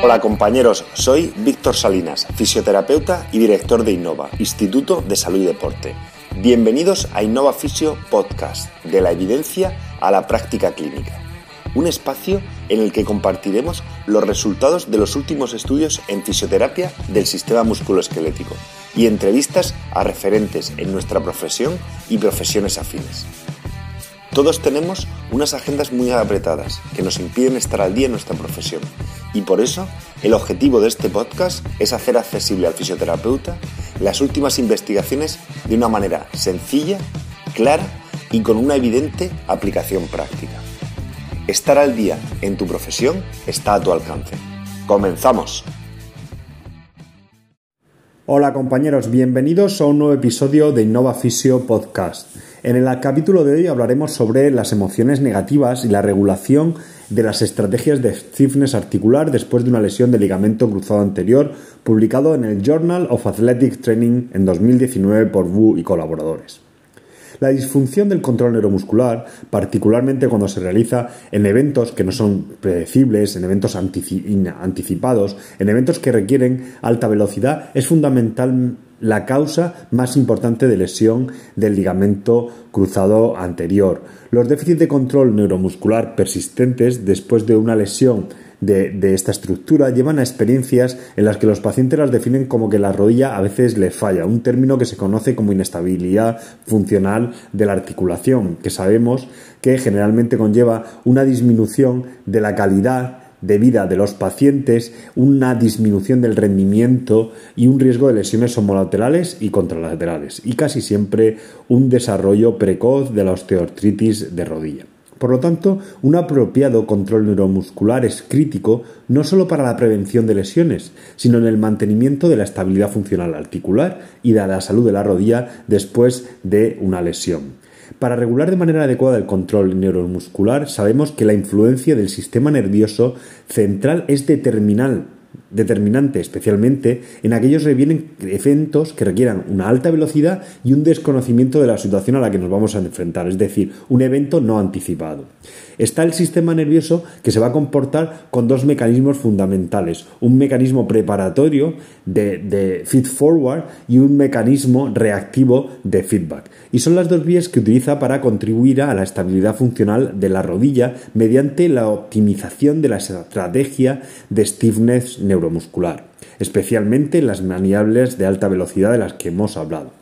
Hola compañeros, soy Víctor Salinas, fisioterapeuta y director de Innova, Instituto de Salud y Deporte. Bienvenidos a Innova Fisio Podcast, de la evidencia a la práctica clínica. Un espacio en el que compartiremos los resultados de los últimos estudios en fisioterapia del sistema musculoesquelético y entrevistas a referentes en nuestra profesión y profesiones afines. Todos tenemos unas agendas muy apretadas que nos impiden estar al día en nuestra profesión y por eso el objetivo de este podcast es hacer accesible al fisioterapeuta las últimas investigaciones de una manera sencilla, clara y con una evidente aplicación práctica. Estar al día en tu profesión está a tu alcance. ¡Comenzamos! Hola compañeros, bienvenidos a un nuevo episodio de Innova Fisio Podcast. En el capítulo de hoy hablaremos sobre las emociones negativas y la regulación de las estrategias de stiffness articular después de una lesión de ligamento cruzado anterior, publicado en el Journal of Athletic Training en 2019 por Wu y colaboradores. La disfunción del control neuromuscular, particularmente cuando se realiza en eventos que no son predecibles, en eventos anticipados, en eventos que requieren alta velocidad, es fundamental la causa más importante de lesión del ligamento cruzado anterior. Los déficits de control neuromuscular persistentes después de una lesión de, esta estructura llevan a experiencias en las que los pacientes las definen como que la rodilla a veces le falla, un término que se conoce como inestabilidad funcional de la articulación, que sabemos que generalmente conlleva una disminución de la calidad de vida de los pacientes, una disminución del rendimiento y un riesgo de lesiones homolaterales y contralaterales, y casi siempre un desarrollo precoz de la osteoartritis de rodilla. Por lo tanto, un apropiado control neuromuscular es crítico no solo para la prevención de lesiones, sino en el mantenimiento de la estabilidad funcional articular y de la salud de la rodilla después de una lesión. Para regular de manera adecuada el control neuromuscular, sabemos que la influencia del sistema nervioso central es determinal determinante, especialmente en aquellos eventos que requieran una alta velocidad y un desconocimiento de la situación a la que nos vamos a enfrentar, es decir, un evento no anticipado. Está el sistema nervioso que se va a comportar con dos mecanismos fundamentales, un mecanismo preparatorio de, de feed forward y un mecanismo reactivo de feedback. Y son las dos vías que utiliza para contribuir a la estabilidad funcional de la rodilla mediante la optimización de la estrategia de stiffness especialmente las maniables de alta velocidad de las que hemos hablado.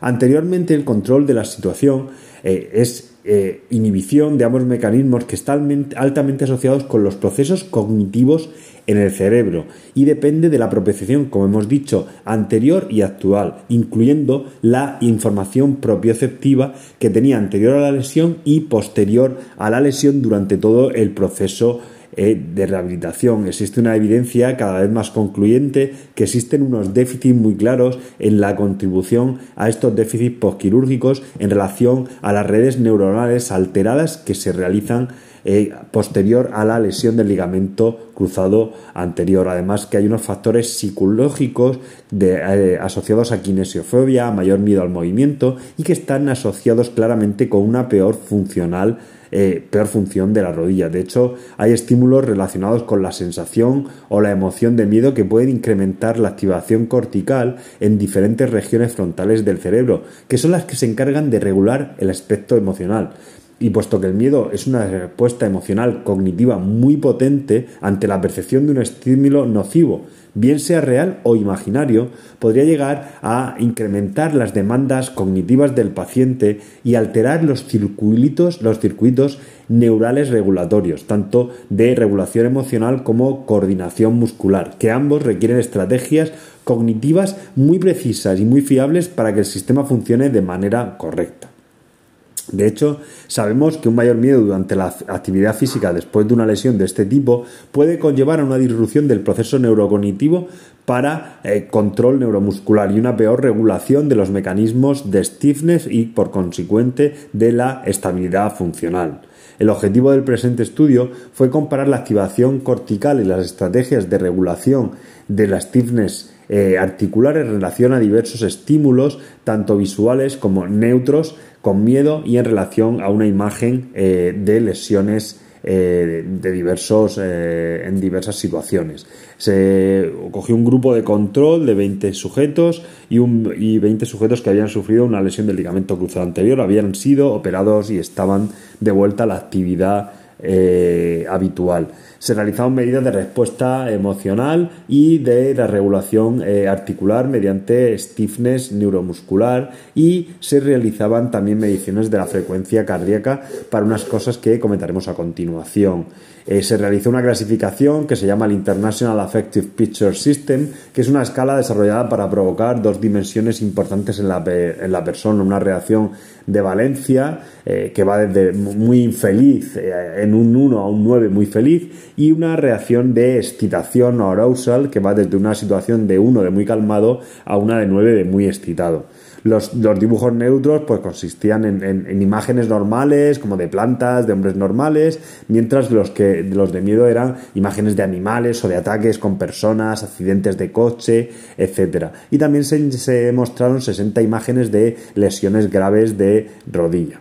Anteriormente, el control de la situación eh, es eh, inhibición de ambos mecanismos que están altamente asociados con los procesos cognitivos en el cerebro y depende de la propiocepción, como hemos dicho, anterior y actual, incluyendo la información propioceptiva que tenía anterior a la lesión y posterior a la lesión durante todo el proceso eh, de rehabilitación. Existe una evidencia cada vez más concluyente que existen unos déficits muy claros en la contribución a estos déficits postquirúrgicos en relación a las redes neuronales alteradas que se realizan eh, posterior a la lesión del ligamento cruzado anterior. Además que hay unos factores psicológicos eh, asociados a kinesiofobia, a mayor miedo al movimiento y que están asociados claramente con una peor funcional eh, peor función de la rodilla. De hecho, hay estímulos relacionados con la sensación o la emoción de miedo que pueden incrementar la activación cortical en diferentes regiones frontales del cerebro, que son las que se encargan de regular el aspecto emocional. Y puesto que el miedo es una respuesta emocional cognitiva muy potente ante la percepción de un estímulo nocivo, bien sea real o imaginario, podría llegar a incrementar las demandas cognitivas del paciente y alterar los circuitos, los circuitos neurales regulatorios, tanto de regulación emocional como coordinación muscular, que ambos requieren estrategias cognitivas muy precisas y muy fiables para que el sistema funcione de manera correcta. De hecho, sabemos que un mayor miedo durante la actividad física después de una lesión de este tipo puede conllevar a una disrupción del proceso neurocognitivo para eh, control neuromuscular y una peor regulación de los mecanismos de stiffness y, por consecuente, de la estabilidad funcional. El objetivo del presente estudio fue comparar la activación cortical y las estrategias de regulación de la stiffness eh, articular en relación a diversos estímulos, tanto visuales como neutros, con miedo y en relación a una imagen eh, de lesiones eh, de diversos, eh, en diversas situaciones. Se cogió un grupo de control de 20 sujetos y, un, y 20 sujetos que habían sufrido una lesión del ligamento cruzado anterior, habían sido operados y estaban de vuelta a la actividad habitual. Se realizaban medidas de respuesta emocional y de la regulación eh, articular mediante stiffness neuromuscular y se realizaban también mediciones de la frecuencia cardíaca para unas cosas que comentaremos a continuación. Eh, se realizó una clasificación que se llama el International Affective Picture System, que es una escala desarrollada para provocar dos dimensiones importantes en la, en la persona, una reacción de valencia eh, que va desde muy infeliz en un 1 a un 9 muy feliz y una reacción de excitación o arousal que va desde una situación de 1 de muy calmado a una de 9 de muy excitado. Los, dibujos neutros pues consistían en, imágenes normales, como de plantas, de hombres normales, mientras los, que, los de miedo eran imágenes de animales o de ataques con personas, accidentes de coche, etc. Y también se, se mostraron 60 imágenes de lesiones graves de rodilla.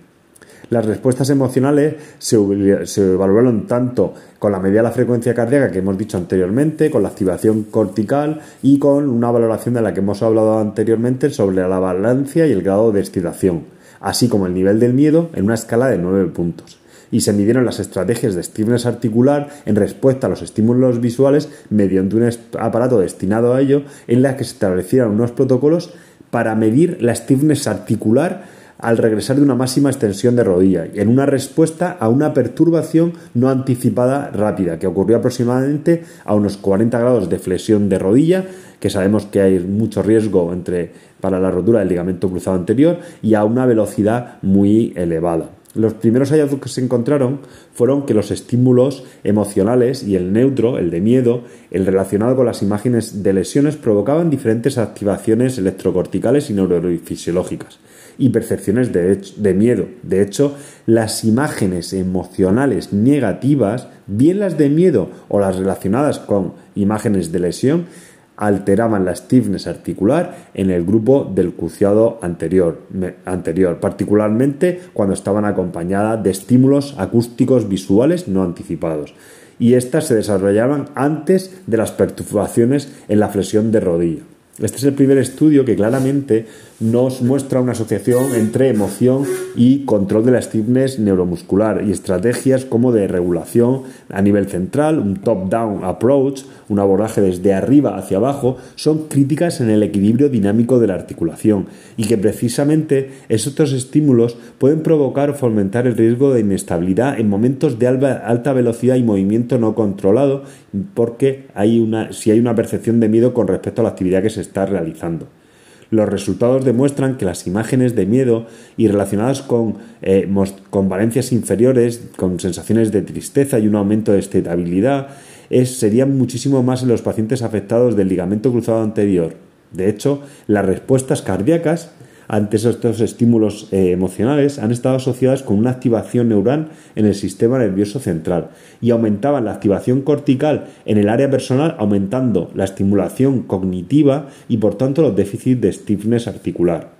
Las respuestas emocionales se, evaluaron tanto con la medida de la frecuencia cardíaca que hemos dicho anteriormente, con la activación cortical y con una valoración de la que hemos hablado anteriormente sobre la valencia y el grado de excitación, así como el nivel del miedo en una escala de 9 puntos. Y se midieron las estrategias de stiffness articular en respuesta a los estímulos visuales mediante un aparato destinado a ello en la que se establecieron unos protocolos para medir la stiffness articular al regresar de una máxima extensión de rodilla en una respuesta a una perturbación no anticipada rápida que ocurrió aproximadamente a unos 40 grados de flexión de rodilla, que sabemos que hay mucho riesgo entre, para la rotura del ligamento cruzado anterior y a una velocidad muy elevada. Los primeros hallazgos que se encontraron fueron que los estímulos emocionales y el neutro, el de miedo, el relacionado con las imágenes de lesiones, provocaban diferentes activaciones electrocorticales y neurofisiológicas y percepciones de, miedo. De hecho, las imágenes emocionales negativas, bien las de miedo o las relacionadas con imágenes de lesión, alteraban la stiffness articular en el grupo del cruciado anterior, anterior, particularmente cuando estaban acompañadas de estímulos acústicos visuales no anticipados. Y estas se desarrollaban antes de las perturbaciones en la flexión de rodilla. Este es el primer estudio que claramente nos muestra una asociación entre emoción y control de la stiffness neuromuscular y estrategias como de regulación a nivel central, un top-down approach, un abordaje desde arriba hacia abajo, son críticas en el equilibrio dinámico de la articulación y que precisamente estos estímulos pueden provocar o fomentar el riesgo de inestabilidad en momentos de alta velocidad y movimiento no controlado porque hay una, si hay una percepción de miedo con respecto a la actividad que se está realizando. Los resultados demuestran que las imágenes de miedo y relacionadas con, eh, con valencias inferiores, con sensaciones de tristeza y un aumento de excitabilidad, serían muchísimo más en los pacientes afectados del ligamento cruzado anterior. De hecho, las respuestas cardíacas ante estos estímulos eh, emocionales han estado asociadas con una activación neural en el sistema nervioso central y aumentaban la activación cortical en el área personal, aumentando la estimulación cognitiva y por tanto los déficits de stiffness articular.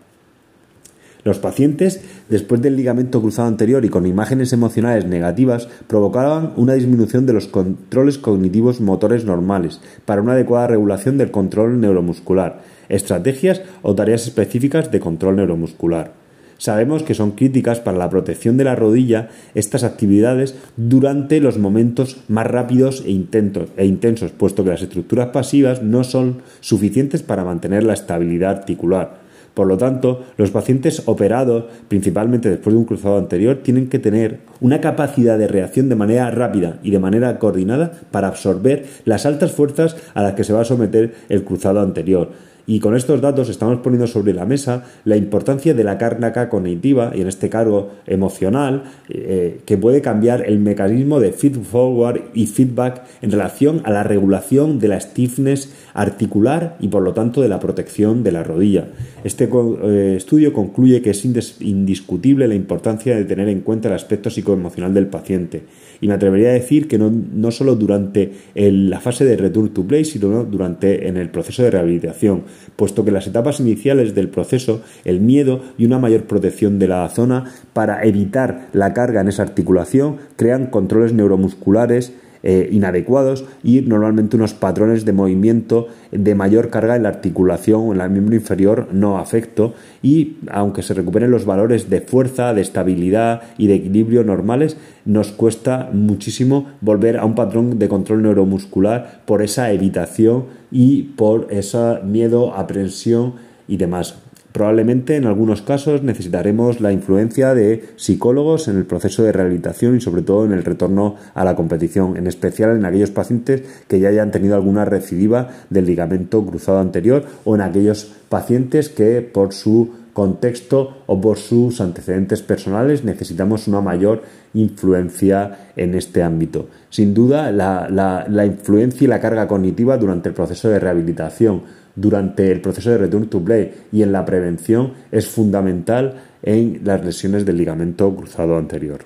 Los pacientes, después del ligamento cruzado anterior y con imágenes emocionales negativas, provocaban una disminución de los controles cognitivos motores normales para una adecuada regulación del control neuromuscular, estrategias o tareas específicas de control neuromuscular. Sabemos que son críticas para la protección de la rodilla estas actividades durante los momentos más rápidos e, e, intensos, puesto que las estructuras pasivas no son suficientes para mantener la estabilidad articular. Por lo tanto, los pacientes operados, principalmente después de un cruzado anterior, tienen que tener una capacidad de reacción de manera rápida y de manera coordinada para absorber las altas fuerzas a las que se va a someter el cruzado anterior. Y con estos datos estamos poniendo sobre la mesa la importancia de la carga cognitiva y en este cargo emocional eh, que puede cambiar el mecanismo de feed forward y feedback en relación a la regulación de la stiffness articular y por lo tanto de la protección de la rodilla. Este eh, estudio concluye que es indiscutible la importancia de tener en cuenta el aspecto psicoemocional del paciente Y me atrevería a decir que no, no solo durante la fase de return to play, sino durante en el proceso de rehabilitación, puesto que las etapas iniciales del proceso, el miedo y una mayor protección de la zona para evitar la carga en esa articulación crean controles neuromusculares eh, inadecuados y normalmente unos patrones de movimiento de mayor carga en la articulación o en el miembro inferior no afecto y aunque se recuperen los valores de fuerza, de estabilidad y de equilibrio normales, nos cuesta muchísimo volver a un patrón de control neuromuscular por esa evitación y por ese miedo, aprensión y demás. Probablemente en algunos casos necesitaremos la influencia de psicólogos en el proceso de rehabilitación y sobre todo en el retorno a la competición, en especial en aquellos pacientes que ya hayan tenido alguna recidiva del ligamento cruzado anterior o en aquellos pacientes que por su contexto o por sus antecedentes personales necesitamos una mayor influencia en este ámbito. Sin duda, la, la influencia y la carga cognitiva durante el proceso de rehabilitación durante el proceso de return to play y en la prevención es fundamental en las lesiones del ligamento cruzado anterior.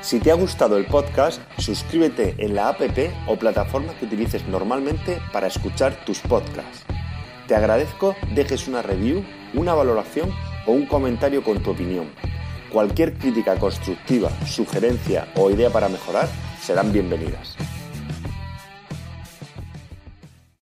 Si te ha gustado el podcast, suscríbete en la app o plataforma que utilices normalmente para escuchar tus podcasts. Te agradezco dejes una review, una valoración o un comentario con tu opinión. Cualquier crítica constructiva, sugerencia o idea para mejorar serán bienvenidas.